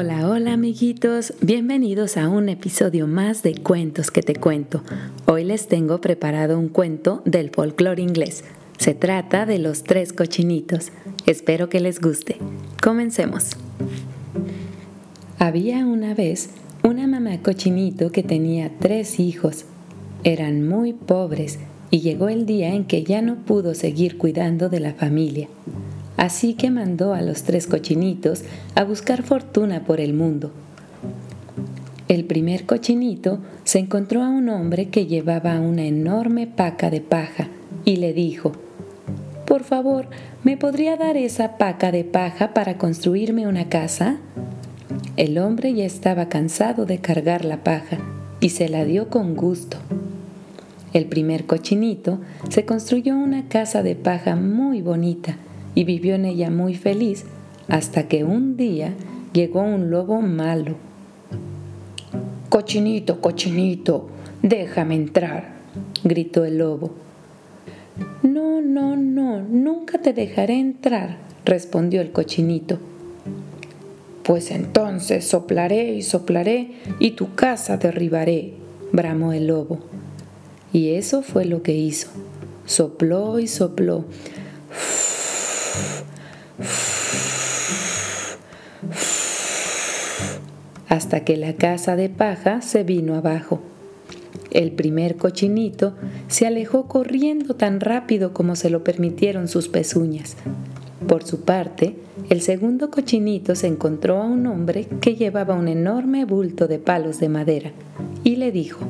Hola, hola amiguitos, bienvenidos a un episodio más de Cuentos que te cuento. Hoy les tengo preparado un cuento del folclore inglés. Se trata de los tres cochinitos. Espero que les guste. Comencemos. Había una vez una mamá cochinito que tenía tres hijos. Eran muy pobres y llegó el día en que ya no pudo seguir cuidando de la familia. Así que mandó a los tres cochinitos a buscar fortuna por el mundo. El primer cochinito se encontró a un hombre que llevaba una enorme paca de paja y le dijo, Por favor, ¿me podría dar esa paca de paja para construirme una casa? El hombre ya estaba cansado de cargar la paja y se la dio con gusto. El primer cochinito se construyó una casa de paja muy bonita y vivió en ella muy feliz hasta que un día llegó un lobo malo. Cochinito, cochinito, déjame entrar, gritó el lobo. No, no, no, nunca te dejaré entrar, respondió el cochinito. Pues entonces soplaré y soplaré y tu casa derribaré, bramó el lobo. Y eso fue lo que hizo. Sopló y sopló. Hasta que la casa de paja se vino abajo. El primer cochinito se alejó corriendo tan rápido como se lo permitieron sus pezuñas. Por su parte, el segundo cochinito se encontró a un hombre que llevaba un enorme bulto de palos de madera y le dijo,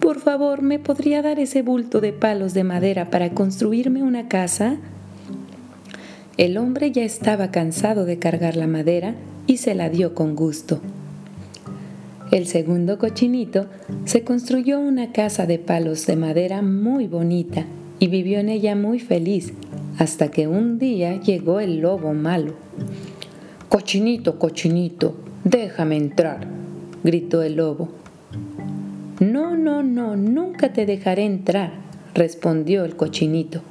por favor, ¿me podría dar ese bulto de palos de madera para construirme una casa? El hombre ya estaba cansado de cargar la madera y se la dio con gusto. El segundo cochinito se construyó una casa de palos de madera muy bonita y vivió en ella muy feliz hasta que un día llegó el lobo malo. Cochinito, cochinito, déjame entrar, gritó el lobo. No, no, no, nunca te dejaré entrar, respondió el cochinito.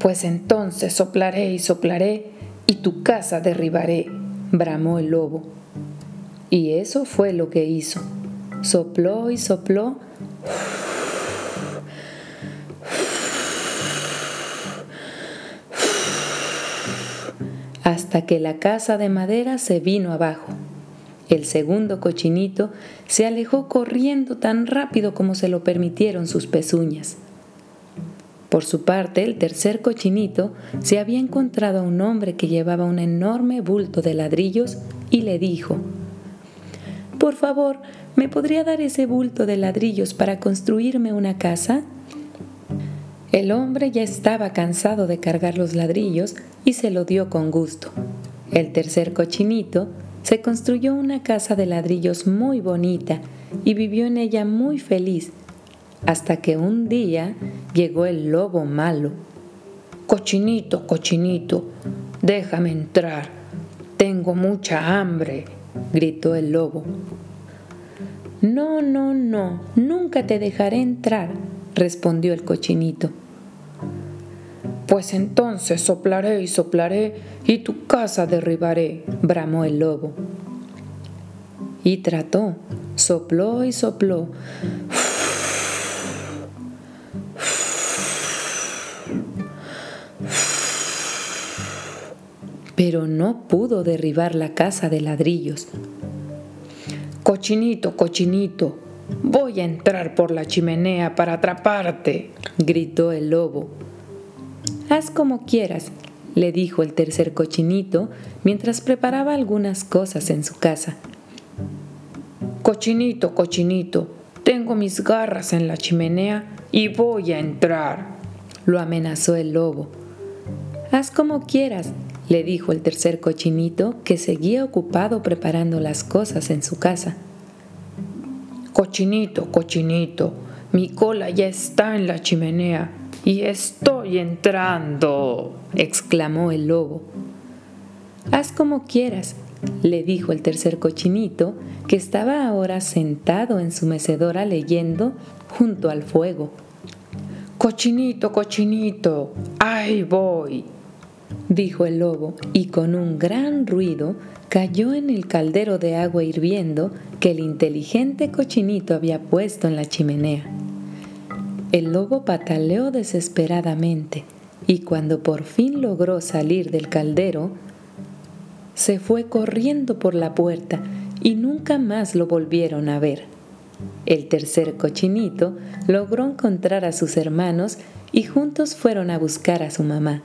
Pues entonces soplaré y soplaré y tu casa derribaré, bramó el lobo. Y eso fue lo que hizo. Sopló y sopló. hasta que la casa de madera se vino abajo. El segundo cochinito se alejó corriendo tan rápido como se lo permitieron sus pezuñas. Por su parte, el tercer cochinito se había encontrado a un hombre que llevaba un enorme bulto de ladrillos y le dijo, Por favor, ¿me podría dar ese bulto de ladrillos para construirme una casa? El hombre ya estaba cansado de cargar los ladrillos y se lo dio con gusto. El tercer cochinito se construyó una casa de ladrillos muy bonita y vivió en ella muy feliz, hasta que un día llegó el lobo malo. Cochinito, cochinito, déjame entrar. Tengo mucha hambre, gritó el lobo. No, no, no, nunca te dejaré entrar, respondió el cochinito. Pues entonces soplaré y soplaré y tu casa derribaré, bramó el lobo. Y trató, sopló y sopló. Pero no pudo derribar la casa de ladrillos. Cochinito, cochinito, voy a entrar por la chimenea para atraparte, gritó el lobo. Haz como quieras, le dijo el tercer cochinito mientras preparaba algunas cosas en su casa. Cochinito, cochinito, tengo mis garras en la chimenea y voy a entrar, lo amenazó el lobo. Haz como quieras, le dijo el tercer cochinito que seguía ocupado preparando las cosas en su casa. Cochinito, cochinito, mi cola ya está en la chimenea y estoy entrando, exclamó el lobo. Haz como quieras, le dijo el tercer cochinito, que estaba ahora sentado en su mecedora leyendo junto al fuego. Cochinito, cochinito, ahí voy. Dijo el lobo, y con un gran ruido cayó en el caldero de agua hirviendo que el inteligente cochinito había puesto en la chimenea. El lobo pataleó desesperadamente y cuando por fin logró salir del caldero, se fue corriendo por la puerta y nunca más lo volvieron a ver. El tercer cochinito logró encontrar a sus hermanos y juntos fueron a buscar a su mamá.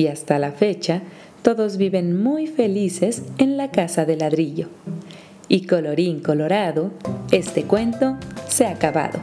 Y hasta la fecha, todos viven muy felices en la casa de ladrillo. Y colorín colorado, este cuento se ha acabado.